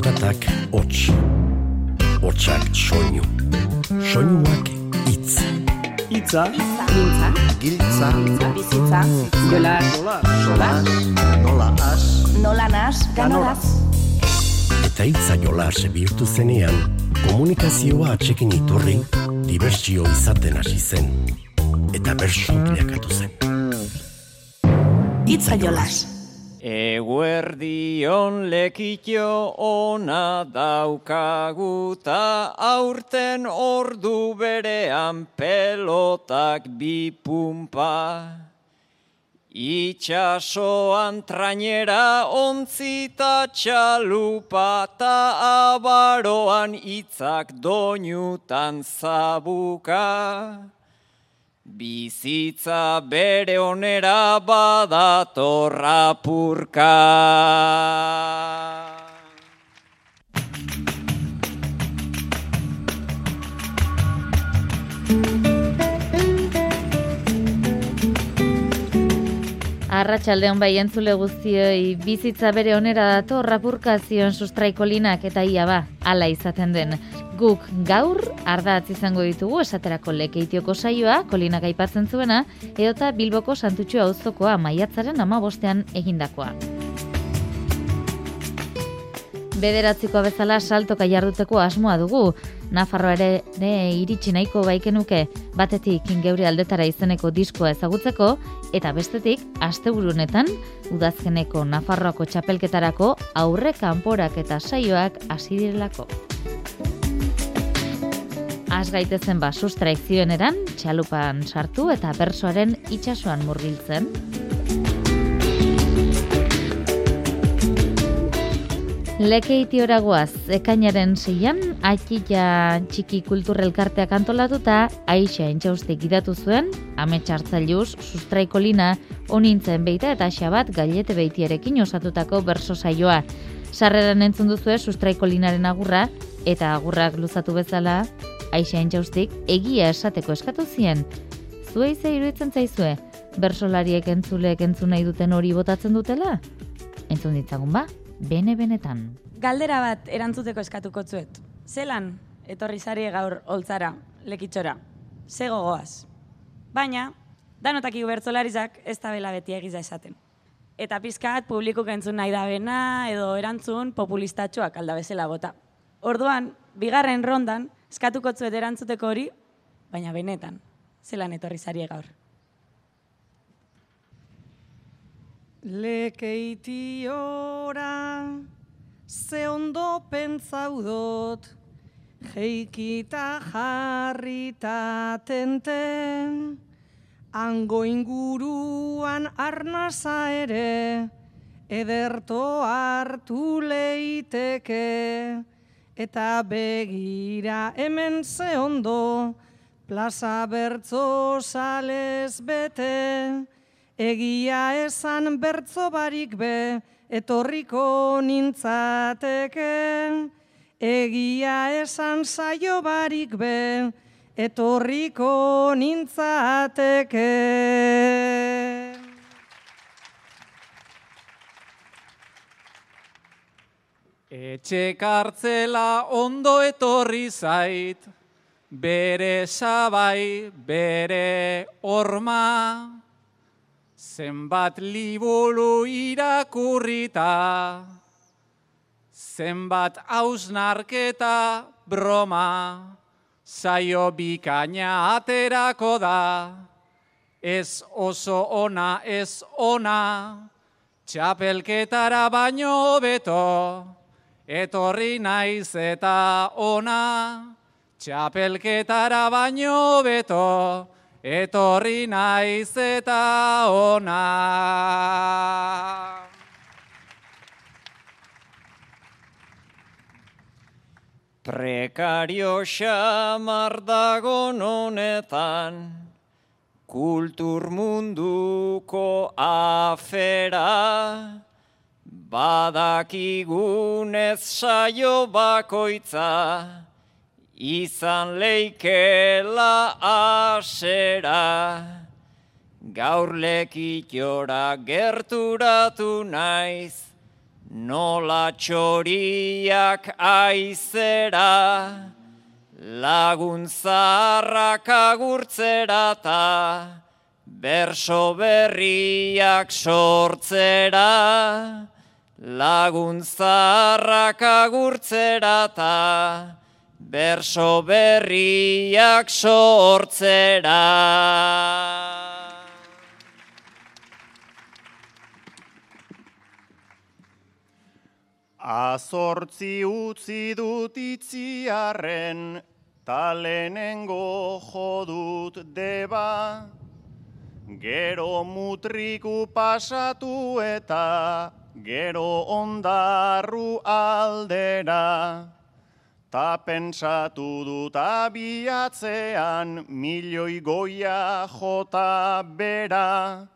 Zaratak hots, hotsak soinu, soinuak itz. Itza, Mintza, Giltza, bizitza, jola, sola, nola as, nola nas, ganolaz. Eta itza jolas bihurtu zenean, komunikazioa atxekin iturri, dibertsio izaten hasi zen. Eta bersu bilakatu zen. Itza jolas. Eguerdion lekitio ona daukaguta aurten ordu berean pelotak bi pumpa. Itxasoan trainera ontzita txalupa ta abaroan itzak doinutan zabuka. Bizitza bere onera badatorra purka. Arratxaldeon bai entzule guztioi bizitza bere onera dato rapurkazioen sustraikolinak eta ia ba, ala izaten den. Guk gaur ardatz izango ditugu esaterako lekeitioko saioa, kolinak aipatzen zuena, edota Bilboko Santutxo auzokoa maiatzaren ama bostean egindakoa. Bederatzikoa bezala saltoka jarduteko asmoa dugu. Nafarroa ere, iritsi nahiko baikenuke batetik ingeure aldetara izeneko diskoa ezagutzeko eta bestetik asteburunetan udazkeneko Nafarroako txapelketarako aurre kanporak eta saioak hasi direlako. Az gaitezen ba sustraik zioeneran, txalupan sartu eta bersoaren itsasoan murgiltzen. Lekeiti oragoaz, ekainaren zeian, atxila txiki kulturrelkarteak antolatuta, aixa entxauste gidatu zuen, ametxartzailuz, sustraikolina, onintzen beita eta xabat gailete beitiarekin osatutako berso saioa. Sarreran entzun duzue sustraikolinaren agurra, eta agurrak luzatu bezala, aixa entxaustik egia esateko eskatu zien. Zuei ze iruditzen zaizue, bersolariek entzulek entzun nahi duten hori botatzen dutela? Entzun ditzagun ba, bene-benetan. Galdera bat erantzuteko eskatuko zuet. Zelan, etorri zari gaur holtzara, lekitxora. Ze gogoaz. Baina, danotak bertzolarizak ez da bela beti egiza esaten. Eta pizkat publikuk entzun nahi da bena edo erantzun populistatxoak alda bezala bota. Orduan, bigarren rondan, eskatuko zuet erantzuteko hori, baina benetan, zelan etorri zari gaur. Lekeitiora, ze ondo pentsaudot, jeikita jarrita tenten, hango inguruan arnaza ere, ederto hartu leiteke, eta begira hemen ze ondo, plaza bertzo sales bete, Egia esan bertzo barik be, etorriko nintzateke. Egia esan saio barik be, etorriko nintzateke. Etxe kartzela ondo etorri zait, bere sabai, bere orma. Zenbat liburu irakurrita, zenbat hausnarketa broma, saio bikaina aterako da, ez oso ona, ez ona, txapelketara baino beto, etorri naiz eta ona, txapelketara baino beto, etorri naiz eta ona. Prekario xamar dagon honetan, kultur munduko afera, badakigunez saio bakoitza, izan leikela asera, gaur lekitora gerturatu naiz, nola txoriak aizera, lagun zaharrak agurtzera ta, berso berriak sortzera, lagun zaharrak agurtzera ta, berso berriak sortzera. Azortzi utzi dut itziarren, talenengo jodut deba, gero mutriku pasatu eta gero ondarru aldera. Ta pentsatu dut abiatzean milioi goia jota bera,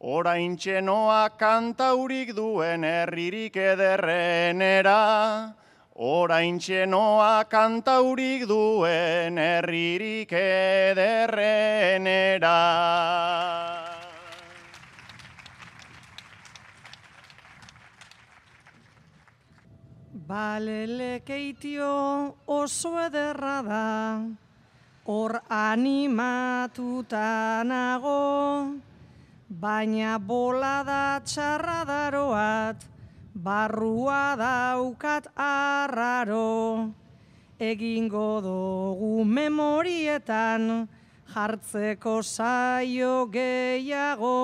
Orain txenoa kantaurik duen herririk ederrenera, Orain txenoa kantaurik duen herririk ederrenera. Balelekeitio oso ederra da, hor animatuta nago, baina bola da txarra daroat, barrua daukat arraro. Egingo dugu memorietan, jartzeko saio gehiago,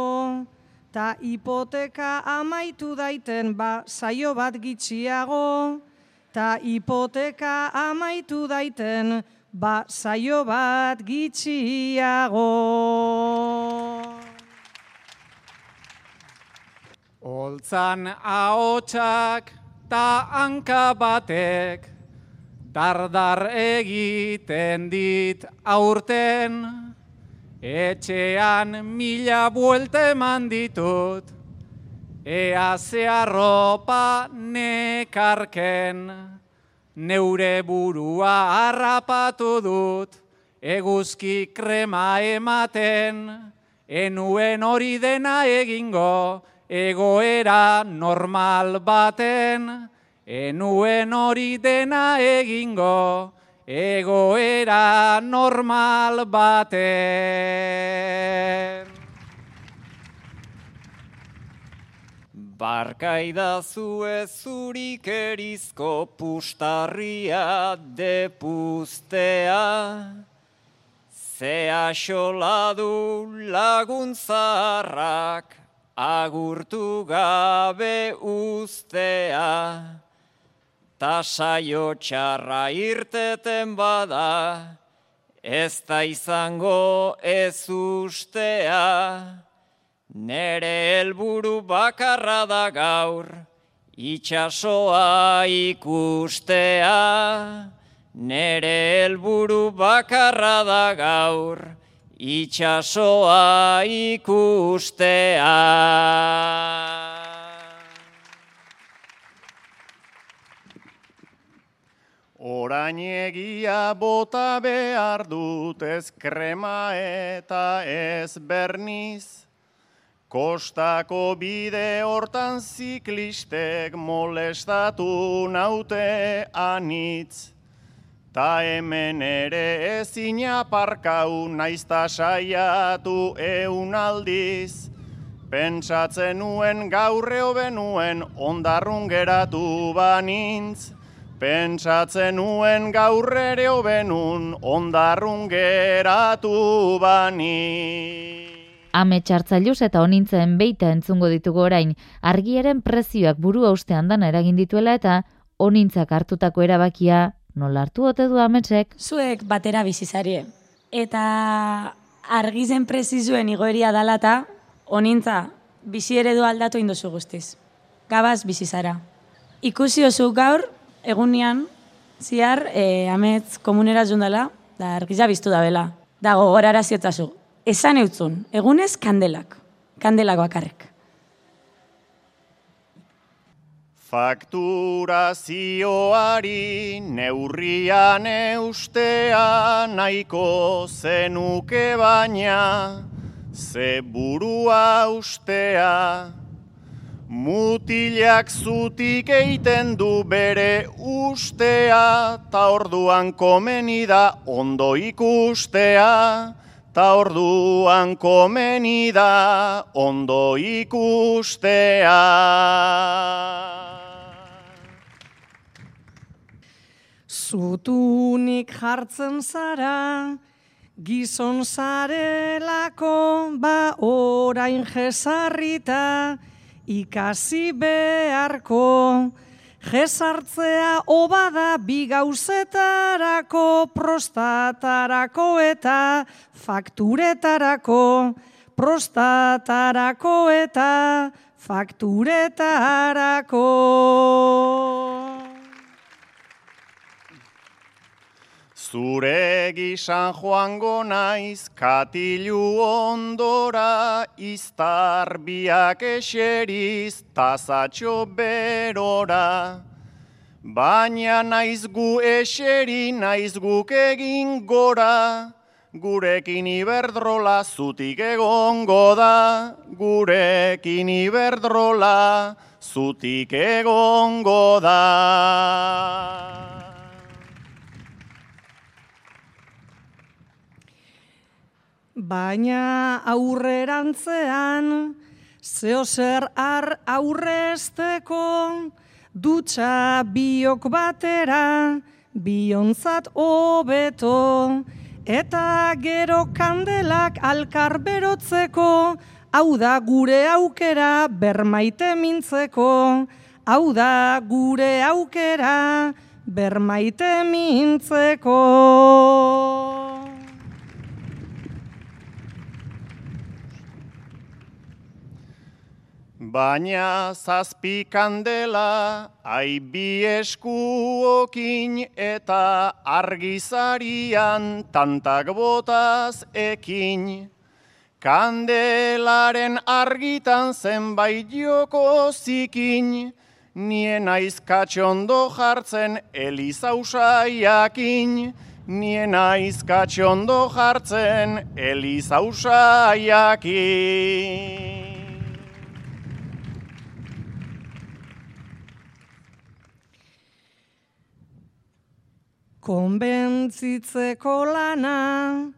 ta hipoteka amaitu daiten ba saio bat gitxiago, ta hipoteka amaitu daiten ba saio bat gitxiago. Oltzan ahotsak ta hanka batek dardar egiten dit aurten etxean mila buelte eman ditut ea zeharropa nekarken. Neure burua harrapatu dut eguzki krema ematen. Enuen hori dena egingo egoera normal baten, enuen hori dena egingo, egoera normal baten. Barkaida zue zurik erizko pustarria depuztea, Zea xoladu laguntzarrak agurtu gabe ustea, ta saio txarra irteten bada, ez da izango ez ustea, nere helburu bakarra da gaur, itxasoa ikustea, nere helburu bakarra da gaur, itxasoa ikustea. Orain egia bota behar dut ez krema eta ez berniz, Kostako bide hortan ziklistek molestatu naute anitz. Ta hemen ere ezin aparkau naizta saiatu eun aldiz. Pentsatzen nuen gaurre benuen ondarrun geratu banintz. Pentsatzen nuen gaurre ere benun ondarrun geratu banintz. Ame txartzailuz eta onintzen beita entzungo ditugu orain, argiaren prezioak burua ustean dana eragin dituela eta onintzak hartutako erabakia nola hartu ote du ametsek? Zuek batera bizizarie. Eta argizen prezizuen igoeria dalata, onintza, bizi eredu aldatu indozu guztiz. Gabaz bizizara. Ikusi oso gaur, egunean, ziar, e, amets komunera zundala, da argiza biztu da bela. Da gogorara ziotzazu. Esan eutzun, egunez kandelak. Kandelak bakarrek. Fakturazioari neurrian eustea nahiko zenuke baina ze burua ustea Mutilak zutik eiten du bere ustea, ta orduan komeni da ondo ikustea, ta orduan komeni da ondo ikustea. Zutunik jartzen zara, gizon zarelako, ba orain jesarrita, ikasi beharko. Jesartzea obada bi gauzetarako, prostatarako eta fakturetarako. Prostatarako eta fakturetarako. Zure gisan joango naiz katilu ondora, iztar biak eseriz tazatxo berora. Baina naiz gu eseri, naiz guk egin gora, gurekin iberdrola zutik egongo da, gurekin iberdrola zutik egongo da. Baina aurrerantzean, zeo zer ar aurrezteko, dutxa biok batera, biontzat hobeto, eta gero kandelak alkar berotzeko, hau da gure aukera bermaite mintzeko, hau da gure aukera bermaite mintzeko. Baina zazpi kandela, aibi eskuokin eta argizarian tantak botaz ekin. Kandelaren argitan zenbait joko zikin, nien aizkatxondo jartzen elizausaiakin, nien aizkatxondo jartzen elizausaiakin. Konbentzitzeko lana,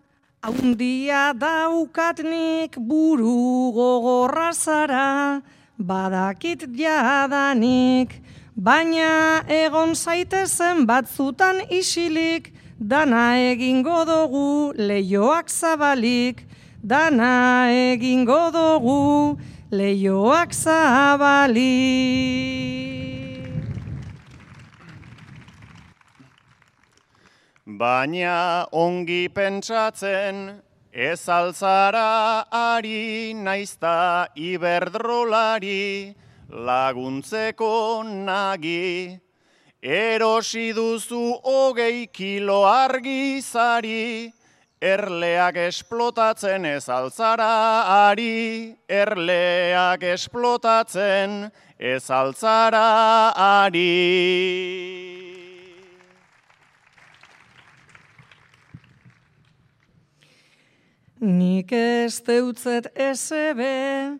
haundia daukatnik buru gogorra zara, badakit jadanik, baina egon zaitezen batzutan isilik, dana egingo dugu leioak zabalik, dana egingo dugu leioak zabalik. Baina ongi pentsatzen, ez altzara ari naizta iberdrolari laguntzeko nagi. Erosi duzu hogei kilo argizari, erleak esplotatzen ez altzara ari, erleak esplotatzen ez altzara ari. Nik ez deutzet esebe,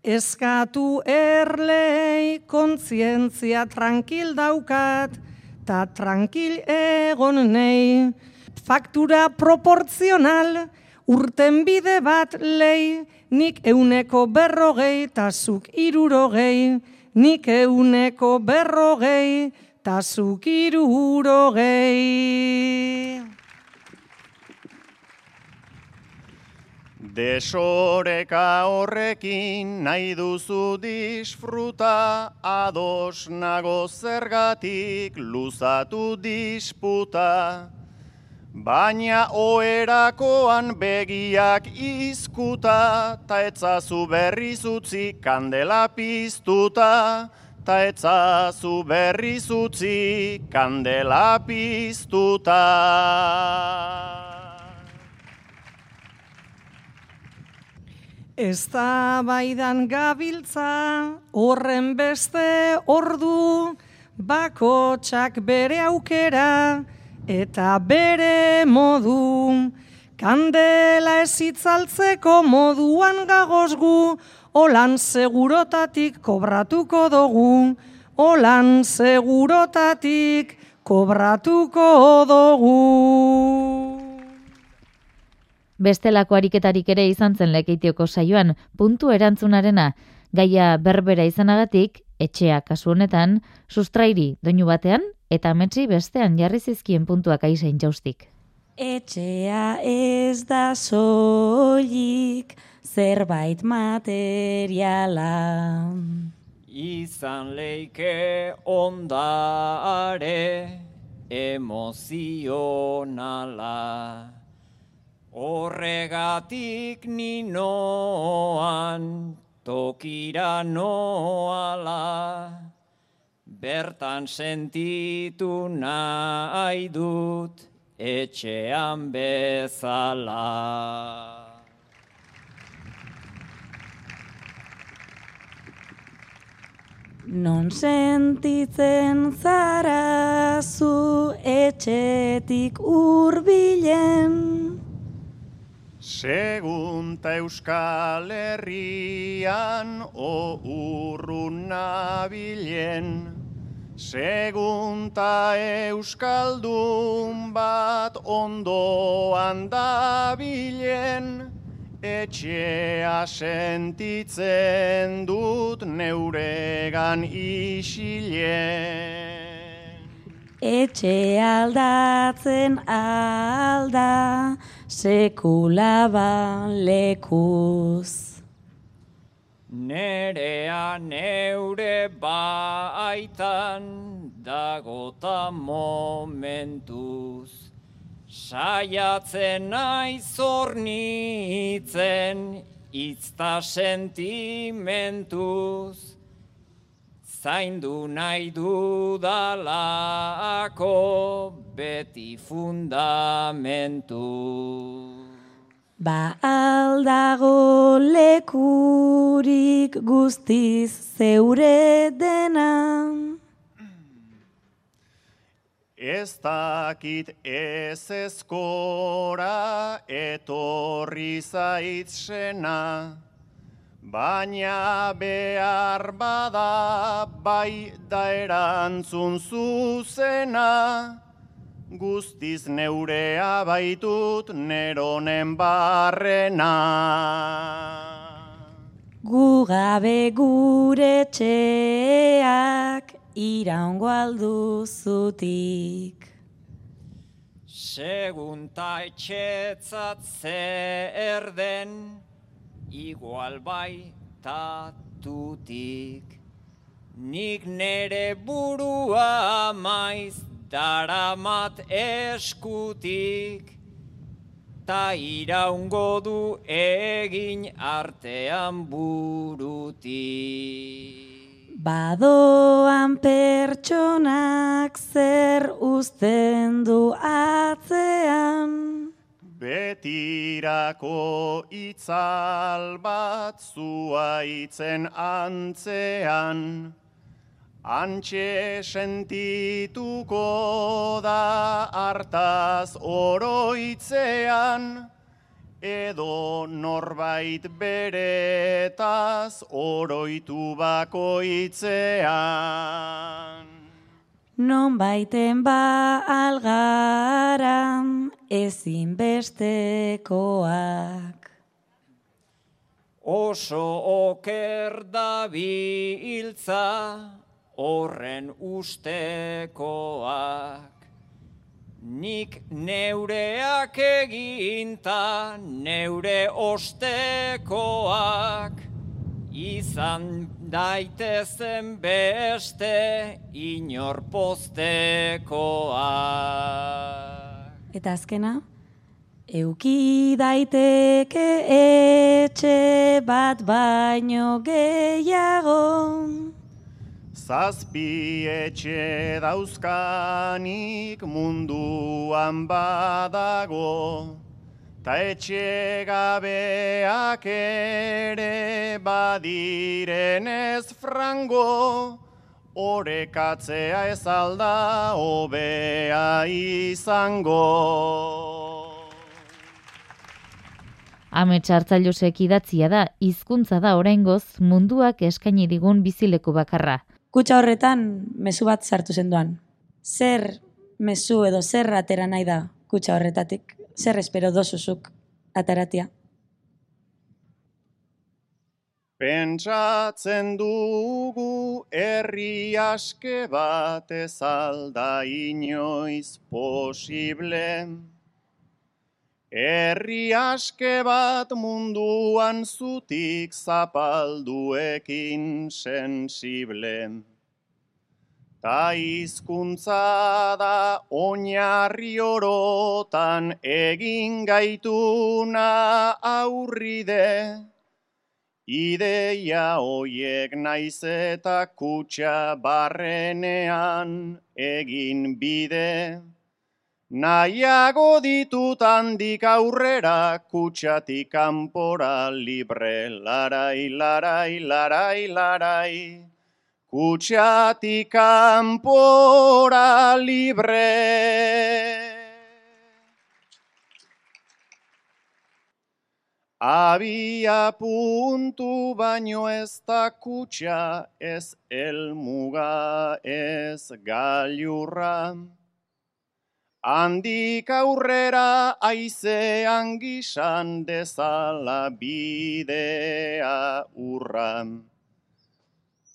eskatu erlei kontzientzia tranquil daukat, ta tranquil egon nei, faktura proportzional, urten bide bat lei, nik euneko berrogei, ta zuk irurogei, nik euneko berrogei, ta zuk irurogei. Desoreka horrekin nahi duzu disfruta, ados nago zergatik luzatu disputa. Baina oerakoan begiak izkuta, ta etzazu berriz utzi kandela piztuta, ta etzazu berriz utzi kandela piztuta. Ez da baidan gabiltza, horren beste ordu, bako txak bere aukera, eta bere modu. Kandela ez itzaltzeko moduan gagozgu, Olan segurotatik kobratuko dugu, olan segurotatik kobratuko dugu. Bestelako ariketarik ere izan zen lekeitioko saioan, puntu erantzunarena, gaia berbera izanagatik, etxea kasu honetan, sustrairi doinu batean, eta metzi bestean jarri zizkien puntuak aizain jaustik. Etxea ez da soilik zerbait materiala. Izan leike ondare emozionala. Horregatik ninoan tokira noala. Bertan sentitu nahi dut etxean bezala. Non sentitzen zara zu etxetik urbilen. Segunta Euskal Herrian o urrun nabilen. Segunta Euskaldun bat ondoan dabilen. Etxea sentitzen dut neuregan isilen. Etxe aldatzen alda sekula lekuz. Nerea neure baitan dagota momentuz. Saiatzen naiz zornitzen, itzta sentimentuz. Zaindu nahi dudalako beti fundamentu. Ba aldago lekurik guztiz zeure denan. Ez dakit ez ezkora etorri zaitzena, baina behar bada bai da erantzun zuzena, guztiz neurea baitut neronen barrena. Gu gabe gure txeak iraungo alduzutik. Segunta etxetzat zer den, igual bai tatutik. Nik nere burua maiz daramat eskutik, ta iraungo du egin artean burutik. Badoan pertsonak zer uzten du atzean. Betirako itzal bat zuaitzen antzean. Antxe sentituko da hartaz oroitzean edo norbait beretaz oroitu bakoitzean. Non baiten ba algaran ezin bestekoak. Oso oker da biltza horren ustekoak. Nik neureak eginta neure ostekoak izan daitezen beste inor postekoak. Eta azkena, euki daiteke etxe bat baino gehiago. Zazpi etxe dauzkanik munduan badago, ta etxe gabeak ere badiren ez frango, orekatzea ez alda hobea izango. Amets hartzailosek idatzia da, hizkuntza da oraingoz munduak eskaini digun bizileku bakarra. Kutsa horretan mezu bat sartu zenduan. Zer mezu edo zer atera nahi da kutsa horretatik? Zer espero dozuzuk ataratia? Pentsatzen dugu herri aske bat ez alda inoiz posible. Herri aske bat munduan zutik zapalduekin sensible. Ta izkuntza da oinarri orotan egin gaituna aurride. Ideia hoiek naiz eta kutsa barrenean egin bide. Nahiago ditut handik aurrera kutsatik kanpora libre larai, larai, larai, larai. Kutsatik kanpora libre. Abia puntu baino ez da kutsa, ez elmuga, ez gailurra. Handik aurrera aizean gisan dezala bidea urra.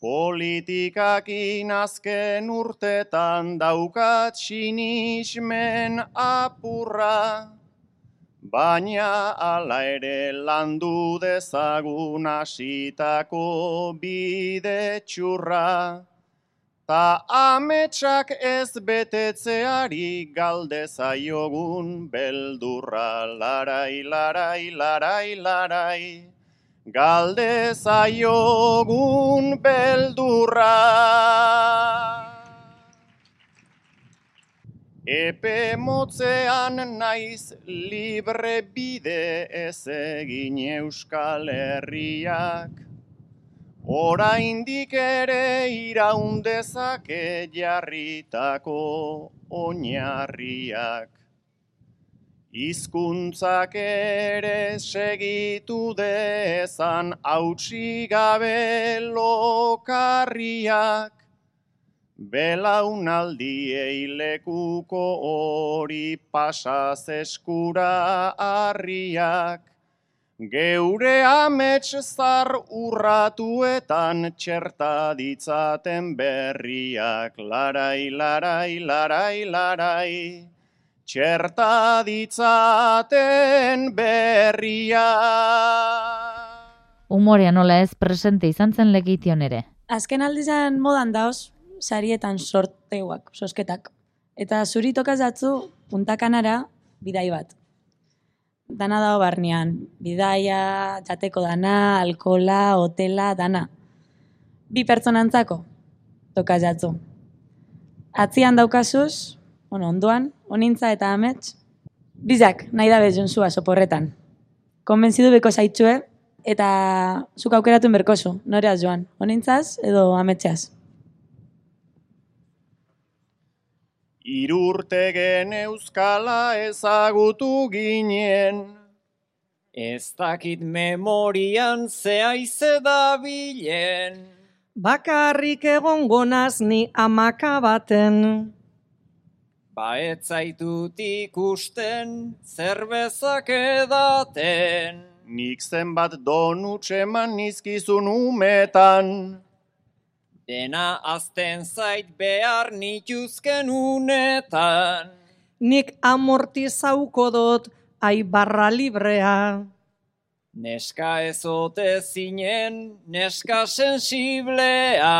Politikakin azken urtetan daukat sinismen apurra. Baina ala ere landu dezagun asitako bide txurra. Ta ametsak ez betetzeari galdezaiogun beldurra larai, larai, larai, larai. Galdezaiogun beldurra. Epe motzean naiz libre bide ez egin euskal herriak. Oraindik ere iraundezake jarritako oinarriak. Hizkuntzak ere segitu dezan hautsi gabe lokarriak. Belaunaldiei lekuko hori pasaz eskura harriak, geure amets zar urratuetan txerta ditzaten berriak, larai, larai, larai, larai, txerta ditzaten berriak. Umorea nola ez presente izan zen legition ere. Azken aldizan modan daoz, sarietan sorteuak, sosketak. Eta zuri tokaz datzu puntakanara bidai bat. Dana dago barnean, bidaia, jateko dana, alkola, hotela, dana. Bi pertsonantzako tokaz datzu. Atzian daukazuz, bueno, onduan, onintza eta amets, bizak nahi da bezun zua soporretan. Konbentzidu beko zaitxue, eta zuk aukeratuen berkozu, noreaz joan, onintzaz edo ametxeaz. Irurtegen euskala ezagutu ginen. Ez dakit memorian zehaize da bilen. Bakarrik egon gonaz ni amaka baten. Ba etzaitut ikusten zerbezak edaten. Nik zenbat donutxe man nizkizun umetan. Dena azten zait behar nituzken unetan. Nik amortizauko dut ai barra librea. Neska ezote zinen, neska sensiblea.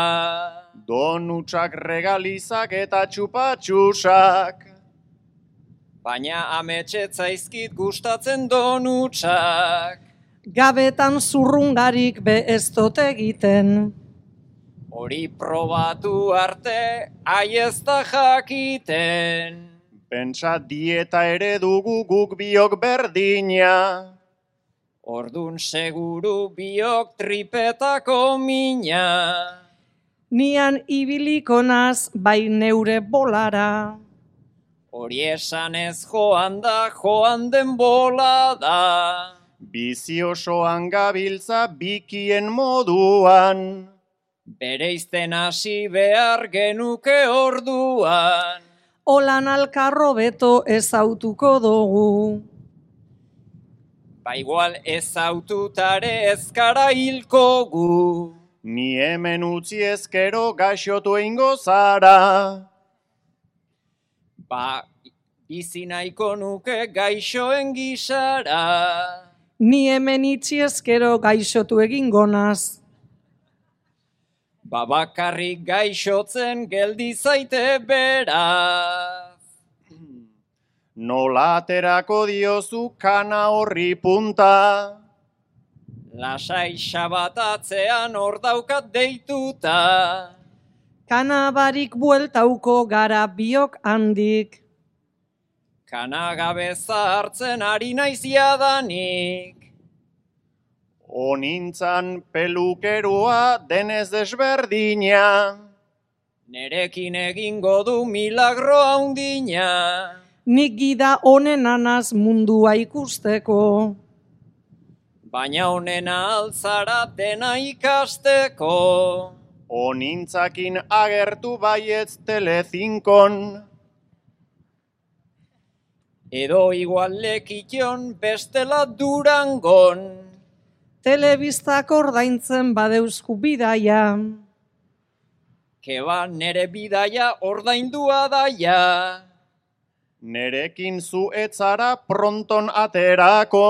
Donutsak regalizak eta txupatxusak. Baina ametsetzaizkit gustatzen donutsak. Gabetan zurrungarik be ez dut egiten. Hori probatu arte, aiezta jakiten. Pentsa dieta ere dugu guk biok berdina. Ordun seguru biok tripetako mina. Nian ibiliko naz bai neure bolara. Hori esan ez joan da, joan den bola da. bizi osoan gabiltza bikien moduan. Bereizten hasi behar genuke orduan. Olan alkarro beto ezautuko dugu. Ba igual ez aututare ezkara hilko gu. Ni hemen utzi ezkero gaixotu eingo zara. Ba, bizi nahiko nuke gaixoen gisara. Ni hemen itxi ezkero gaixotu egingo naz. Ba bakarrik gaixotzen geldi zaite beraz. Nola aterako diozu kana horri punta. Lasai xabatatzean hor daukat deituta. Kanabarik bueltauko gara biok handik. Kanagabe hartzen ari naiz jadanik. Onintzan pelukerua denez desberdina. Nerekin egingo du milagro haundina. Nik gida honen anaz mundua ikusteko. Baina honena altzara dena ikasteko. Onintzakin agertu baietz telezinkon. Edo igual lekition bestela durangon. Telebistak ordaintzen badeuzku bidaia. Keba nere bidaia ordaindua daia. Nerekin zu etzara pronton aterako.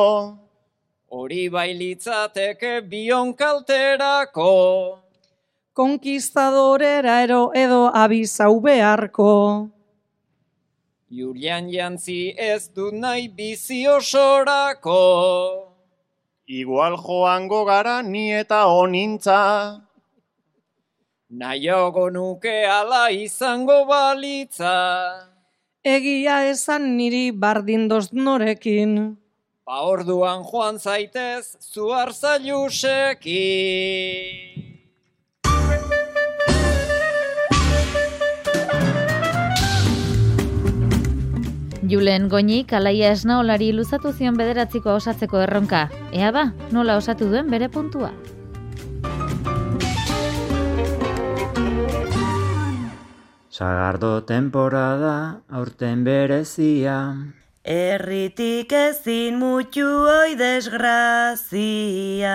Hori bailitzateke bion kalterako. Konkistadorera ero edo abizau beharko. Julian jantzi ez dut nahi bizi osorako. Igual joango gara ni eta onintza. Naiogo nuke ala izango balitza. Egia esan niri bardindoz norekin. Ba orduan joan zaitez zu arzailusekin. Julen Goñik alaia esnaolari luzatu zion bederatziko osatzeko erronka. Ea ba, nola osatu duen bere puntua. Sagardo temporada aurten berezia. Erritik ezin mutu oi desgrazia.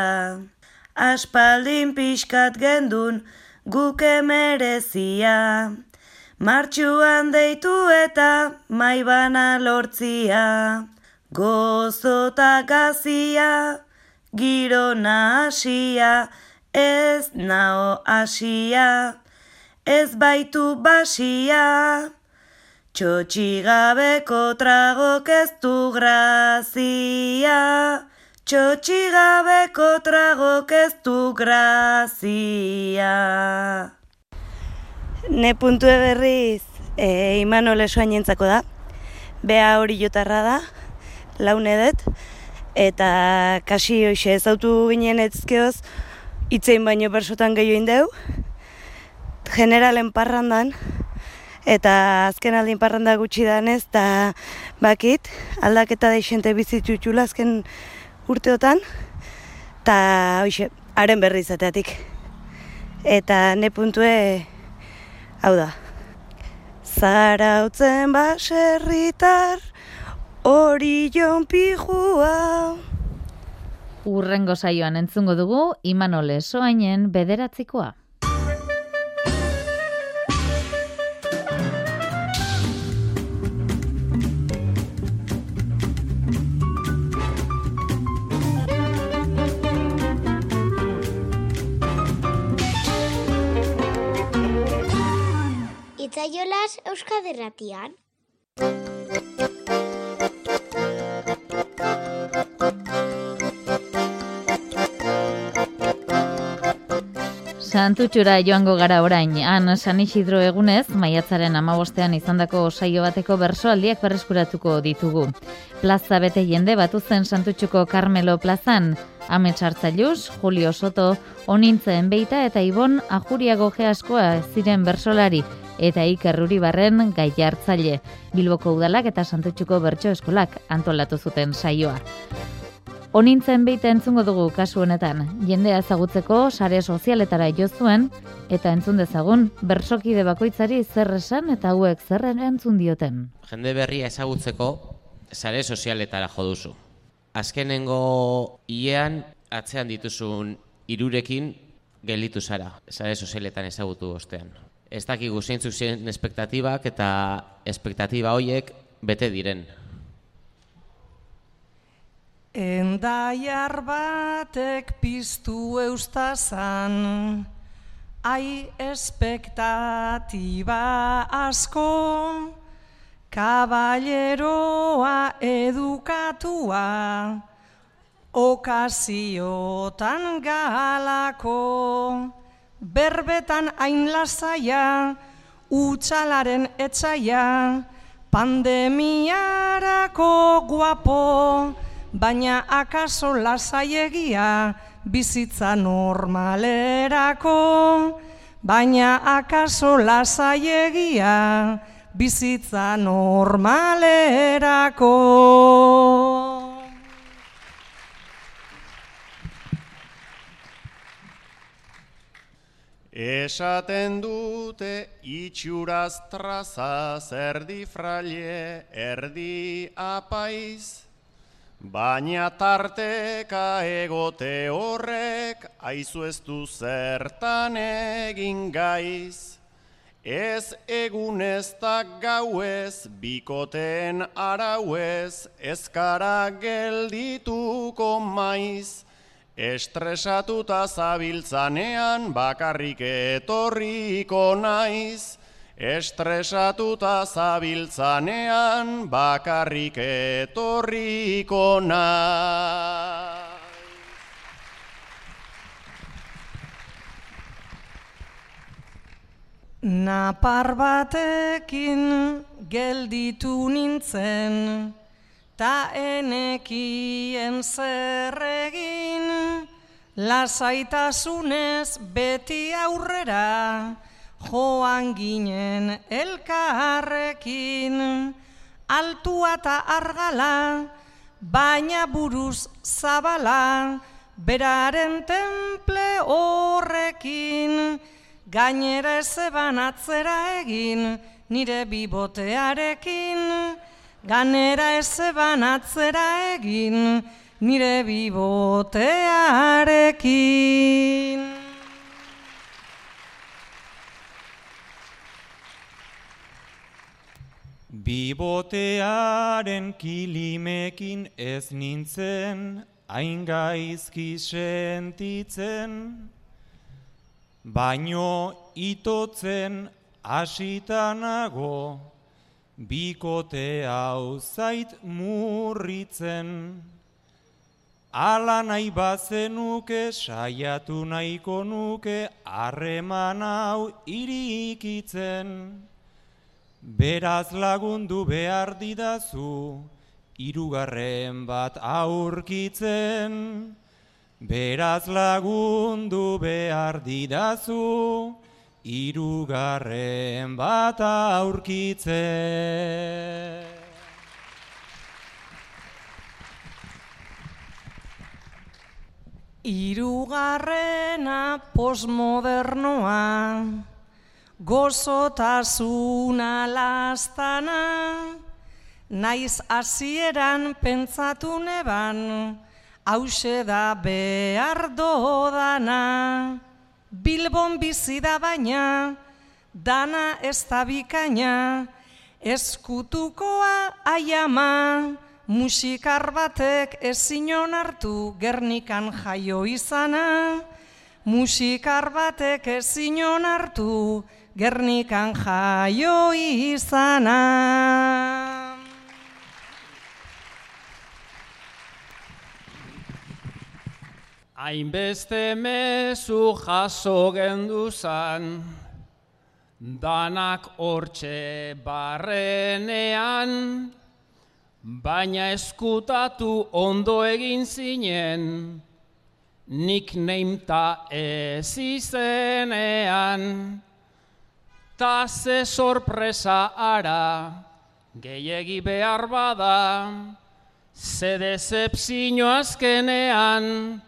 Aspaldin pixkat gendun guke merezia. Martxuan deitu eta maibana lortzia. Gozota gazia, giro nahasia, ez nao asia, ez baitu basia. Txotxigabeko tragok ez du grazia. Txotxigabeko tragok ez du grazia. Ne puntue berriz e, Imanol esoainentzako da. Bea hori jotarra da, laun edet, eta kasi hoxe ezautu ginen etzkeoz, itzein baino bersotan gehioin deu, generalen parrandan, eta azken aldin parranda gutxi danez, eta bakit, aldaketa deixente bizitutxula azken urteotan, eta hoxe, haren berri izateatik. Eta ne puntue, hau da, zarautzen baserritar, hori jon pijua. Urrengo saioan entzungo dugu Imanol Esoainen bederatzikoa. Itzaiolaz Euskaderratian. Santutxura joango gara orain, han San Isidro egunez, maiatzaren amabostean izandako saio bateko bersoaldiak berreskuratuko ditugu. Plaza bete jende batu zen Santutxuko Carmelo plazan, Ame Txartzailuz, Julio Soto, Onintzen Beita eta Ibon Ajuriago Geaskoa ziren bersolari eta Iker barren gai hartzaile. Bilboko udalak eta Santutxuko bertso eskolak antolatu zuten saioa. Onintzen beite entzungo dugu kasu honetan, jendea ezagutzeko sare sozialetara jo zuen eta entzun dezagun bersokide bakoitzari zer esan eta hauek zer entzun dioten. Jende berria ezagutzeko sare sozialetara jo duzu. Azkenengo iean atzean dituzun irurekin gelditu zara, sare sozialetan ezagutu ostean. Ez dakigu zeintzuk zen espektatibak eta espektatiba hoiek bete diren. Endaiar batek piztu eustazan, ai espektatiba asko, kaballeroa edukatua, okaziotan galako, berbetan hain lasaia, utxalaren etxaia, pandemiarako guapo, baina akaso lasaiegia bizitza normalerako, baina akaso lasaiegia bizitza normalerako. Esaten dute itxuraz traza, erdi fraile, erdi apaiz, Baina tarteka egote horrek, aizu ez du zertan egin gaiz. Ez egunez da gauez, bikoten arauez, ezkara geldituko maiz. Estresatuta zabiltzanean bakarrik etorriko naiz. Estresatuta zabiltzanean bakarrik etorriko nahi. Napar batekin gelditu nintzen, ta enekien zerregin, lasaitasunez beti aurrera, joan ginen elkarrekin, altua eta argala, baina buruz zabala, beraren temple horrekin, gainera ez eban atzera egin, nire bibotearekin, ganera ez eban atzera egin, nire bibotearekin. Bibotearen kilimekin ez nintzen, hain gaizki sentitzen, baino itotzen asitanago, bikote hau zait murritzen. Ala nahi bazenuke, saiatu nahiko nuke, harreman hau irikitzen. Beraz lagundu behar didazu, irugarren bat aurkitzen. Beraz lagundu behar didazu, irugarren bat aurkitzen. Irugarrena posmodernoa, gozotasuna lastana, naiz hasieran pentsatu neban, hause da behar dodana. Bilbon bizi da baina, dana ez da bikaina, eskutukoa aiama, musikar batek ezinon hartu gernikan jaio izana, musikar batek ezinon hartu gernikan jaio izana. Hainbeste mezu jaso genduzan, danak hortxe barrenean, baina eskutatu ondo egin zinen, nik neimta ez izenean. Ta ze sorpresa ara, gehiegi behar bada, Ze decepzio azkenean,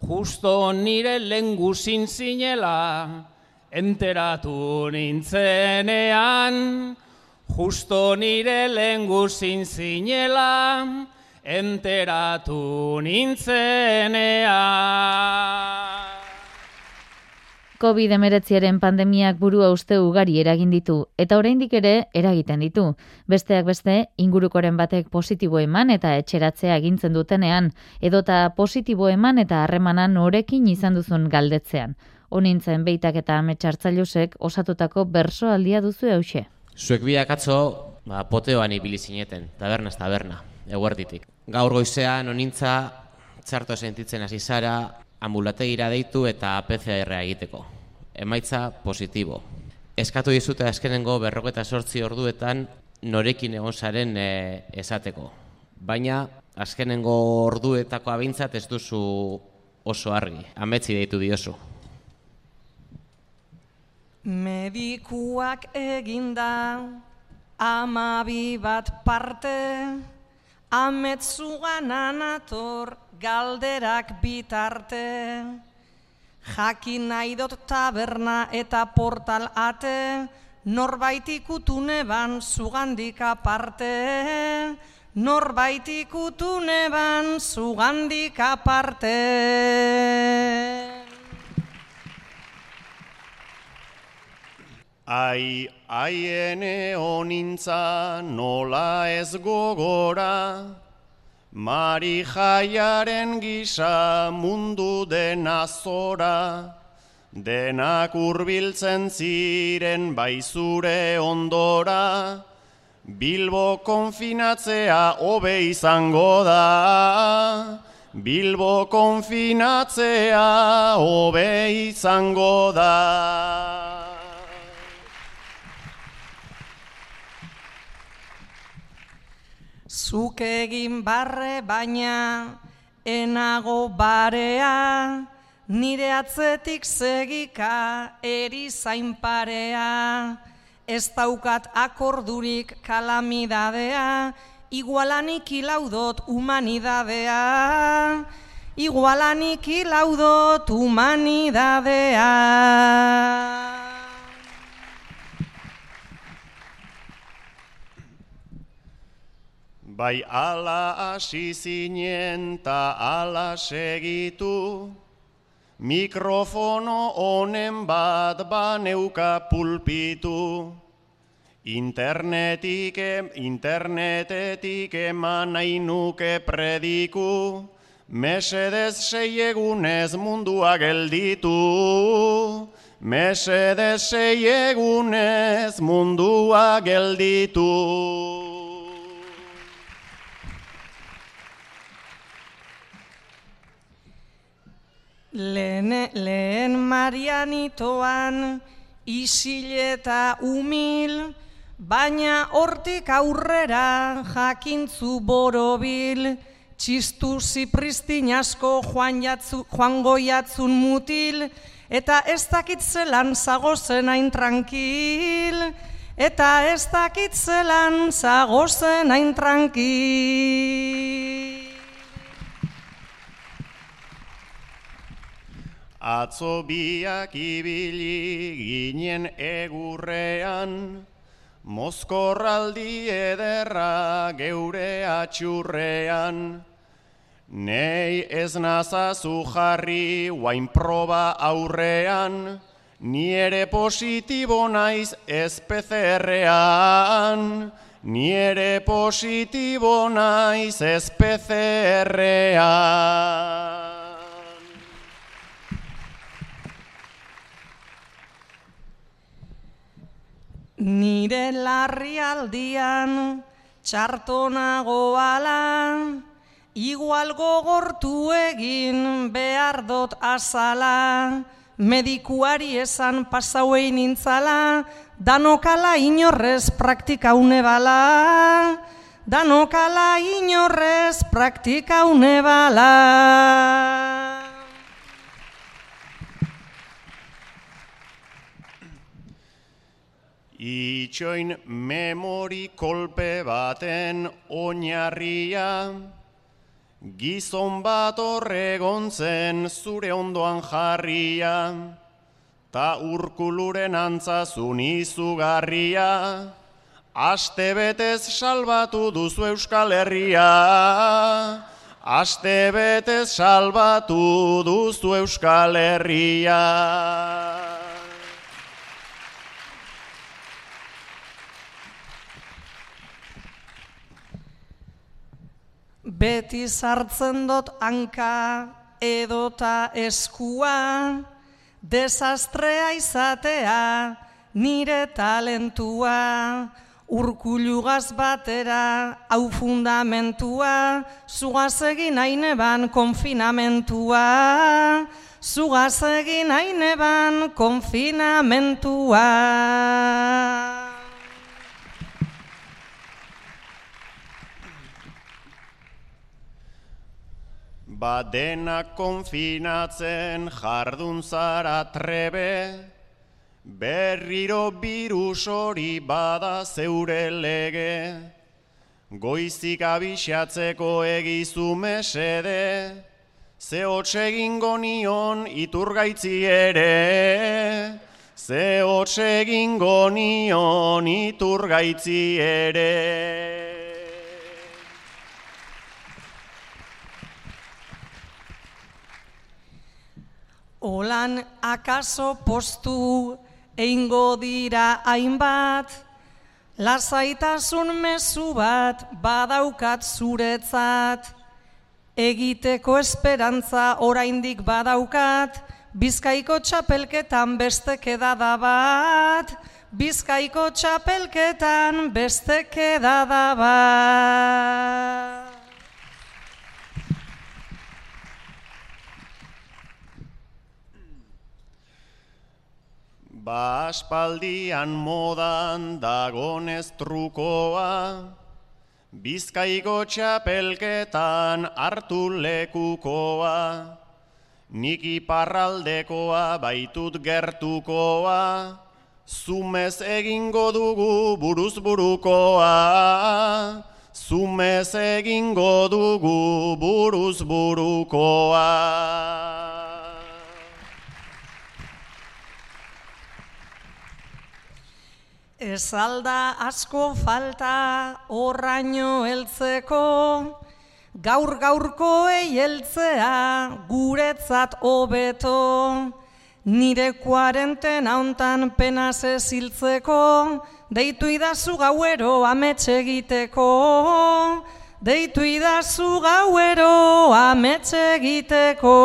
justo nire lenguzin zinela, enteratu nintzenean, justo nire lenguzin zinela, enteratu nintzenean. COVID-19aren pandemiak burua uste ugari eragin ditu, eta oraindik ere eragiten ditu. Besteak beste, ingurukoren batek positibo eman eta etxeratzea egintzen dutenean, edota positibo eman eta harremanan norekin izan duzun galdetzean. Honintzen beitak eta ametxartzailusek osatutako bersoaldia duzu hause. Zuek biak atzo, ba, poteoan ibili zineten, taberna taberna, eguerditik. Gaur goizean, onintza, txarto sentitzen hasi zara, ambulategira deitu eta PCR egiteko. Emaitza positibo. Eskatu dizute azkenengo berroketa sortzi orduetan norekin egon zaren e, esateko. Baina azkenengo orduetako abintzat ez duzu oso argi. Ametzi deitu diozu. Medikuak eginda amabi bat parte ametzugan anator galderak bitarte, jakin nahi dut taberna eta portal ate, norbait ikutune ban zugandik aparte, norbait ikutune ban zugandik aparte. Ai, aiene honintza nola ez gogora, Mari jaiaren gisa mundu dena zora, denak urbiltzen ziren baizure ondora, Bilbo konfinatzea hobe izango da, Bilbo konfinatzea hobe izango da. Zuk egin barre baina enago barea, nire atzetik segika eri zain parea, ez daukat akordurik kalamidadea, igualanik ilaudot humanidadea, igualanik ilaudot humanidadea. Bai ala hasi zinen ta ala segitu, mikrofono honen bat baneuka pulpitu. Internetik, internetetik eman nahi nuke prediku, mesedez sei egunez mundua gelditu. Mesedez sei egunez mundua gelditu. Lehen, lehen marianitoan isil eta umil, baina hortik aurrera jakintzu borobil, txistu zipristin asko joan, jatzu, joan goiatzun mutil, eta ez dakit zelan zagozen hain tranquil, eta ez dakit zelan zagozen hain tranquil. Atzo biak ibili ginen egurrean, Mozkorraldi ederra geure atxurrean. Nei ez nazazu jarri guain proba aurrean, Ni ere positibo naiz ez PCR-ean, Ni ere positibo naiz ez PCR-ean. Nire larri aldian txartonago ala, igual gogortu egin behar dot azala, medikuari esan pasauei nintzala, danokala inorrez praktika une bala, danokala inorrez praktika une bala. Itxoin memori kolpe baten oinarria, gizon bat horregontzen zure ondoan jarria, ta urkuluren antzazun izugarria, aste betez salbatu duzu Euskal Herria, aste betez salbatu duzu Euskal Herria. Beti sartzen dut hanka edota eskua, desastrea izatea nire talentua, urkulugaz batera hau fundamentua, zugaz egin haineban konfinamentua, zugaz egin haineban konfinamentua. Badena konfinatzen jardun zara trebe, berriro birus hori bada zeure lege, goizik abixatzeko egizu mesede, ze egingo nion iturgaitzi ere, ze egingo nion iturgaitzi ere. Olan akaso postu eingo dira hainbat, lasaitasun mezu bat badaukat zuretzat, egiteko esperantza oraindik badaukat, bizkaiko txapelketan beste kedada bat, bizkaiko txapelketan beste kedada bat. Ba aspaldian modan dagonez trukoa, Bizkaiko txapelketan hartu lekukoa, Nik iparraldekoa baitut gertukoa, Zumez egingo dugu buruz burukoa, Zumez egingo dugu buruz burukoa. Ez alda asko falta horraino heltzeko, gaur gaurko heltzea guretzat hobeto, nire kuarenten hauntan penaz eziltzeko, deitu idazu gauero ametxe egiteko, deitu idazu gauero ametxe egiteko.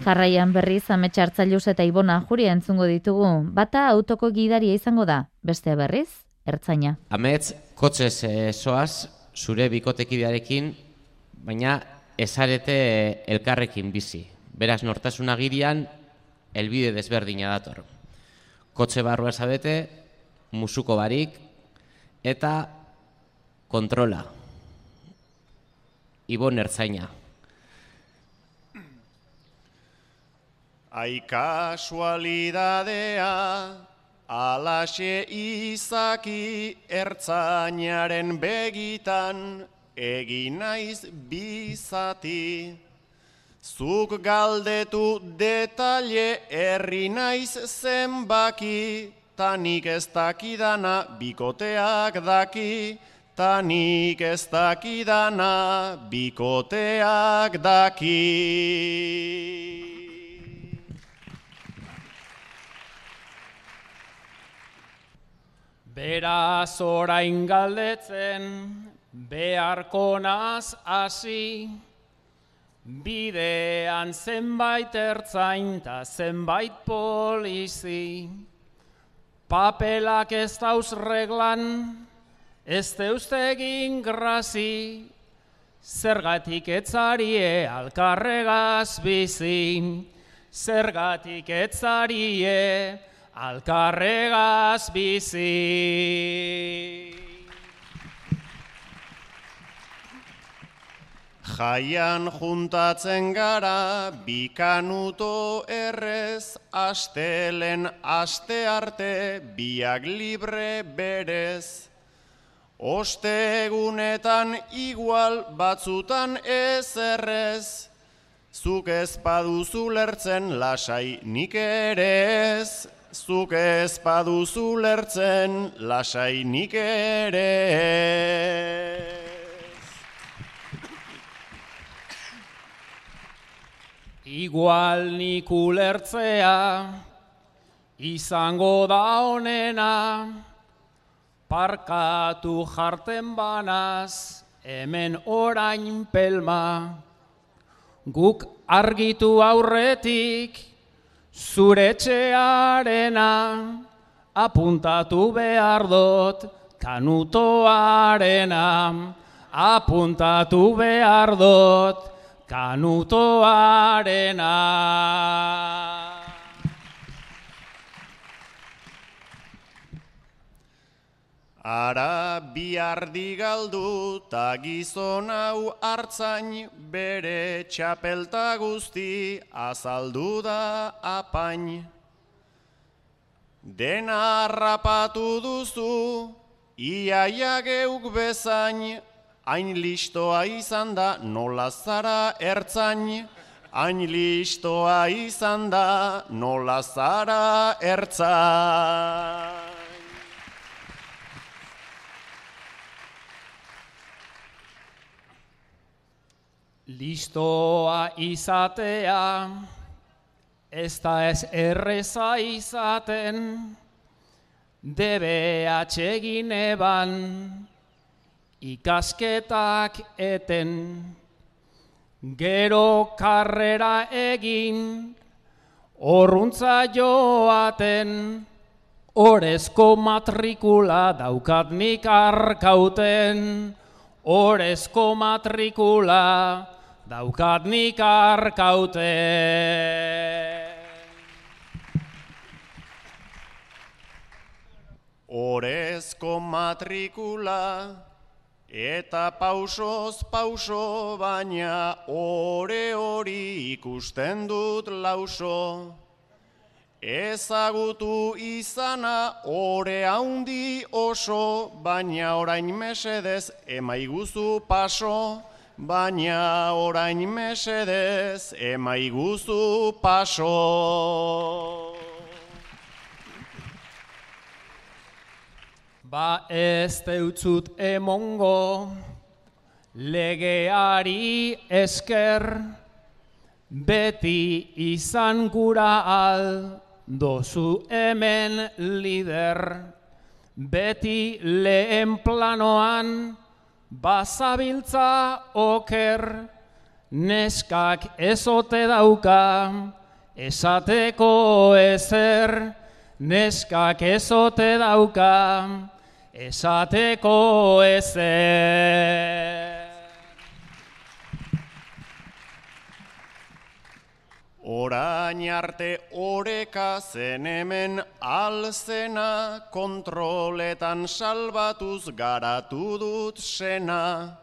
Jarraian berriz ametxartzailuz eta ibona juria entzungo ditugu. Bata autoko gidaria izango da, beste berriz, ertzaina. Amets, kotxez soaz, zure bikotekidearekin, baina ezarete elkarrekin bizi. Beraz, nortasuna girian, elbide desberdina dator. Kotxe barrua zabete, musuko barik, eta kontrola. Ibon ertzaina. Ai kasualidadea, alaxe izaki ertzainaren begitan, egin naiz bizati. Zuk galdetu detalle herri naiz zenbaki, tanik ez dakidana bikoteak daki, tanik ez dakidana bikoteak daki. Beraz orain galdetzen, beharko naz hasi, bidean zenbait ertzain eta zenbait polizi, papelak ez dauz reglan, ez deuzte egin grazi, zergatik etzarie alkarregaz bizi, zergatik etzarie alkarregaz bizi. Jaian juntatzen gara, bikanuto errez, astelen aste arte, biak libre berez. Ostegunetan igual batzutan ez errez, zuk ez paduzu lertzen lasai nik ere ez, zuk ez paduzu lertzen lasai nik ere. Igual nik ulertzea, izango da honena, parkatu jarten banaz, hemen orain pelma. Guk argitu aurretik, zure txearena, apuntatu behar dut, kanutoarena, apuntatu behar dut, kanutoarena. Ara biardi galdu ta gizon hau hartzain bere txapelta guzti azaldu da apain. Dena harrapatu duzu, iaia geuk bezain, hain listoa izan da nola zara ertzain, hain listoa izan da nola zara ertzain. Listoa izatea, ez da ez erreza izaten, debe atxegin eban, ikasketak eten, gero karrera egin, horruntza joaten, orezko matrikula daukat nik arkauten, orezko matrikula daukat nik arkaute. Orezko matrikula eta pausoz pauso baina ore hori ikusten dut lauso. Ezagutu izana ore haundi oso, baina orain mesedez emaiguzu paso, baina orain mesedez emaiguzu paso. Ba ez deutzut emongo, legeari esker, beti izan gura al, dozu hemen lider, beti lehen planoan, bazabiltza oker, neskak ezote dauka, esateko ezer, neskak ezote dauka, esateko ezer. Orain arte oreka zen hemen alzena, kontroletan salbatuz garatu dut sena.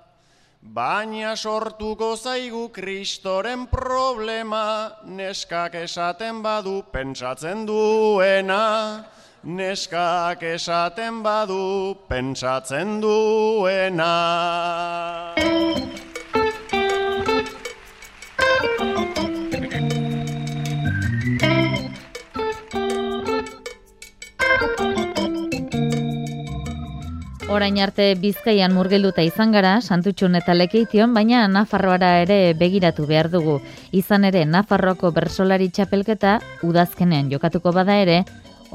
Baina sortuko zaigu kristoren problema, neskak esaten badu pentsatzen duena. Neskak esaten badu pentsatzen duena. Orain arte Bizkaian murgilduta izan gara, Santutxun eta Lekeition, baina Nafarroara ere begiratu behar dugu. Izan ere, Nafarroako bersolari txapelketa udazkenean jokatuko bada ere,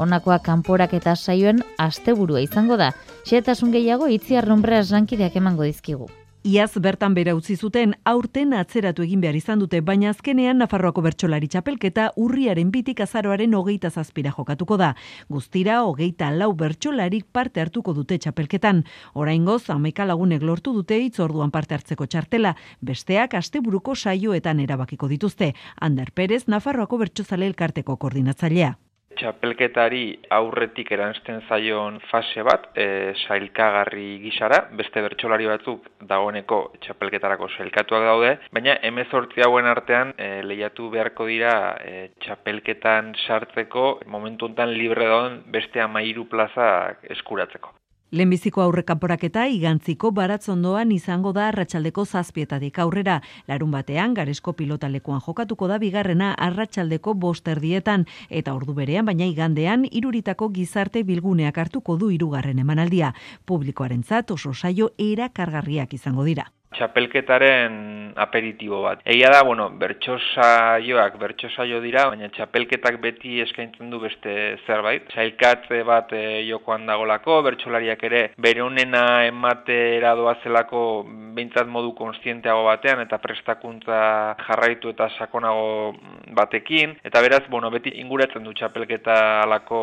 honakoa kanporak eta saioen asteburua izango da. Xetasun gehiago itziar lankideak emango dizkigu. Iaz bertan bera utzi zuten aurten atzeratu egin behar izan dute, baina azkenean Nafarroako bertsolari txapelketa urriaren bitik azaroaren hogeita zazpira jokatuko da. Guztira, hogeita lau bertsolarik parte hartuko dute txapelketan. Oraingoz, ameka lagunek lortu dute itzorduan parte hartzeko txartela, besteak asteburuko saioetan erabakiko dituzte. Ander Perez, Nafarroako bertsozale elkarteko koordinatzailea. Txapelketari aurretik erantzten zaion fase bat, e, sailkagarri gisara, beste bertsolari batzuk dagoeneko txapelketarako sailkatuak daude, baina emezortzi hauen artean e, lehiatu beharko dira e, txapelketan sartzeko momentu enten libre dauden beste amairu plaza eskuratzeko. Lehenbiziko aurrekanporaketa igantziko baratzondoan izango da arratsaldeko zazpietadik aurrera. Larun batean, garesko pilotalekuan jokatuko da bigarrena arratsaldeko bosterdietan. Eta ordu berean, baina igandean, iruritako gizarte bilguneak hartuko du irugarren emanaldia. Publikoaren zat oso saio erakargarriak izango dira txapelketaren aperitibo bat. Egia da, bueno, bertso saioak bertso saio dira, baina txapelketak beti eskaintzen du beste zerbait. Sailkatze bat e, jokoan dagolako, bertsolariak ere bere honena ematera doazelako behintzat modu konstienteago batean eta prestakuntza jarraitu eta sakonago batekin. Eta beraz, bueno, beti inguratzen du txapelketa alako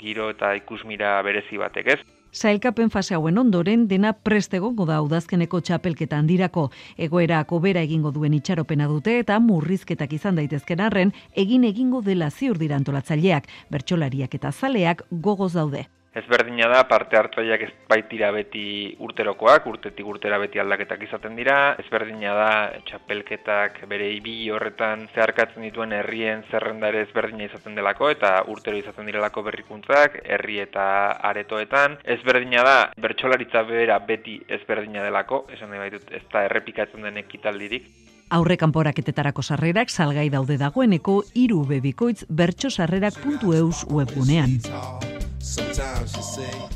giro eta ikusmira berezi batek, ez? Sailkapen fase hauen ondoren dena prestegongo da udazkeneko txapelketan dirako. Egoerako bera egingo duen itxaropena dute eta murrizketak izan daitezken arren egin egingo dela ziur dirantolatzaileak, bertsolariak eta zaleak gogoz daude. Ezberdina da parte hartzaileak ez baitira beti urterokoak, urtetik urtera beti aldaketak izaten dira. Ezberdina da txapelketak bere ibi horretan zeharkatzen dituen herrien zerrenda ere ezberdina izaten delako eta urtero izaten direlako berrikuntzak, herri eta aretoetan. Ezberdina da bertsolaritza bera beti ezberdina delako, esan nahi baitut ez da errepikatzen den ekitaldirik. Aurre kanporaketetarako sarrerak salgai daude dagoeneko iru bebikoitz bertxosarrerak.eus webgunean.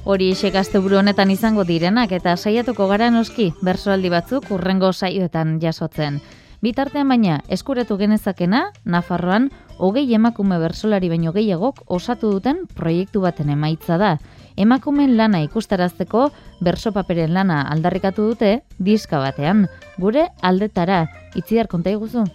Hori esek buru honetan izango direnak eta saiatuko gara noski bersoaldi batzuk urrengo saioetan jasotzen. Bitartean baina eskuretu genezakena, Nafarroan, hogei emakume bersolari baino gehiagok osatu duten proiektu baten emaitza da. Emakumen lana ikustarazteko berso paperen lana aldarrikatu dute diska batean. Gure aldetara, itzidar konta iguzu?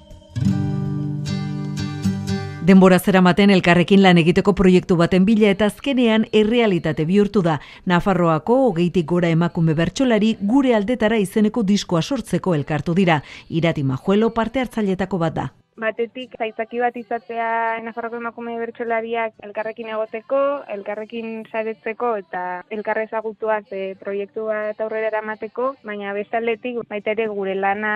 Denbora zeramaten elkarrekin lan egiteko proiektu baten bila eta azkenean errealitate bihurtu da. Nafarroako hogeitik gora emakume bertsolari gure aldetara izeneko diskoa sortzeko elkartu dira. Irati Majuelo parte hartzailetako bat da batetik zaitzaki bat izatea Nafarroko emakume bertsolariak elkarrekin egoteko, elkarrekin saretzeko eta elkarre ezagutuaz e, proiektu bat aurrera eramateko, baina bestaldetik baita ere gure lana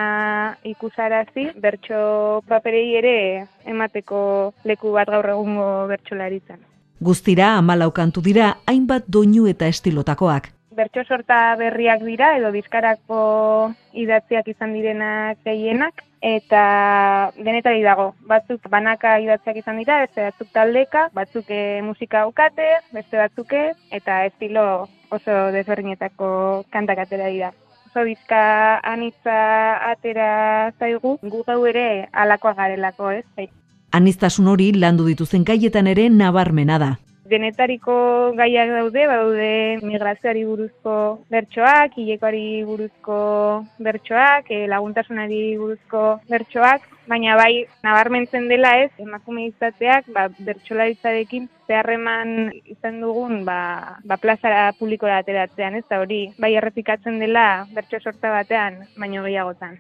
ikusarazi, bertso paperei ere emateko leku bat gaur egungo bertsolaritzan. Guztira, amalaukantu dira, hainbat doinu eta estilotakoak bertso sorta berriak dira edo bizkarako idatziak izan direnak gehienak eta denetari dago. Batzuk banaka idatziak izan dira, beste batzuk taldeka, batzuk e, musika aukate, beste batzuk eta estilo oso desberdinetako kantak atera dira. Oso bizka anitza atera zaigu, gu gau ere alakoa garelako, ez? Aniztasun hori landu dituzen gaietan ere nabarmena da denetariko gaiak daude, daude migrazioari buruzko bertsoak, hilekoari buruzko bertsoak, e, laguntasunari buruzko bertsoak, baina bai nabarmentzen dela ez, emakume izateak, ba, bertsolaritzarekin zeharreman izan dugun ba, ba plazara publikora ateratzean, ez da hori, bai errepikatzen dela bertso sorta batean, baino gehiagotan.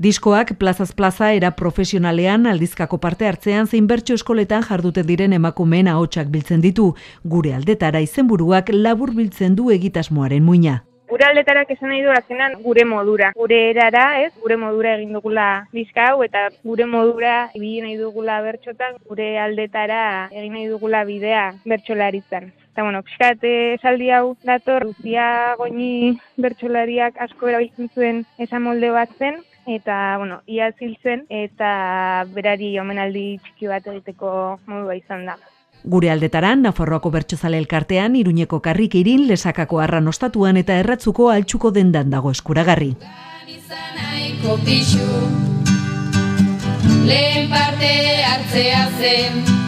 Diskoak plazaz plaza era profesionalean aldizkako parte hartzean zein bertso eskoletan jardute diren emakumeen ahotsak biltzen ditu. Gure aldetara izenburuak labur biltzen du egitasmoaren muina. Gure aldetarak esan nahi du azenan gure modura. Gure erara, ez, gure modura egin dugula diska hau eta gure modura ibili nahi dugula bertxotan, gure aldetara egin nahi dugula bidea bertxolaritzen. Eta, bueno, pixkat esaldi hau dator, Luzia Goñi bertxolariak asko erabiltzen zuen esan molde bat zen, eta, bueno, ia ziltzen, eta berari omenaldi txiki bat egiteko modua izan da. Gure aldetaran, Nafarroako bertsozale elkartean, Iruñeko karrik irin, lesakako arran ostatuan eta erratzuko altxuko dendan dago eskuragarri. Lehen parte hartzea zen,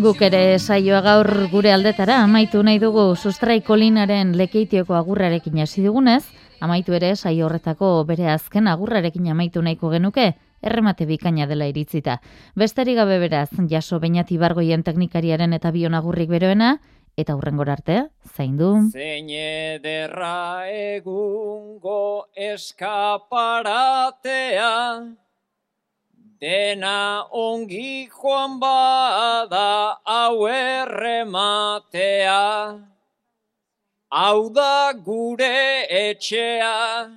Guk ere saioa gaur gure aldetara amaitu nahi dugu sustraikolinaren lekeitioko agurrarekin hasi dugunez, Amaitu ere saio horretako bere azken agurrarekin amaitu nahiko genuke, erremate bikaina dela iritzita. Besterik gabe beraz, jaso bainati bargoien teknikariaren eta bion agurrik beroena, eta hurrengor arte, zain du. Zein ederra egungo eskaparatea, Dena ongi joan bada hau errematea, hau da gure etxea,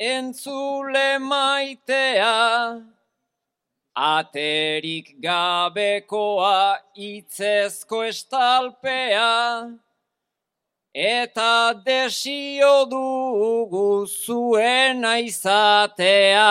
entzule maitea, aterik gabekoa itzezko estalpea, eta desio dugu zuena izatea.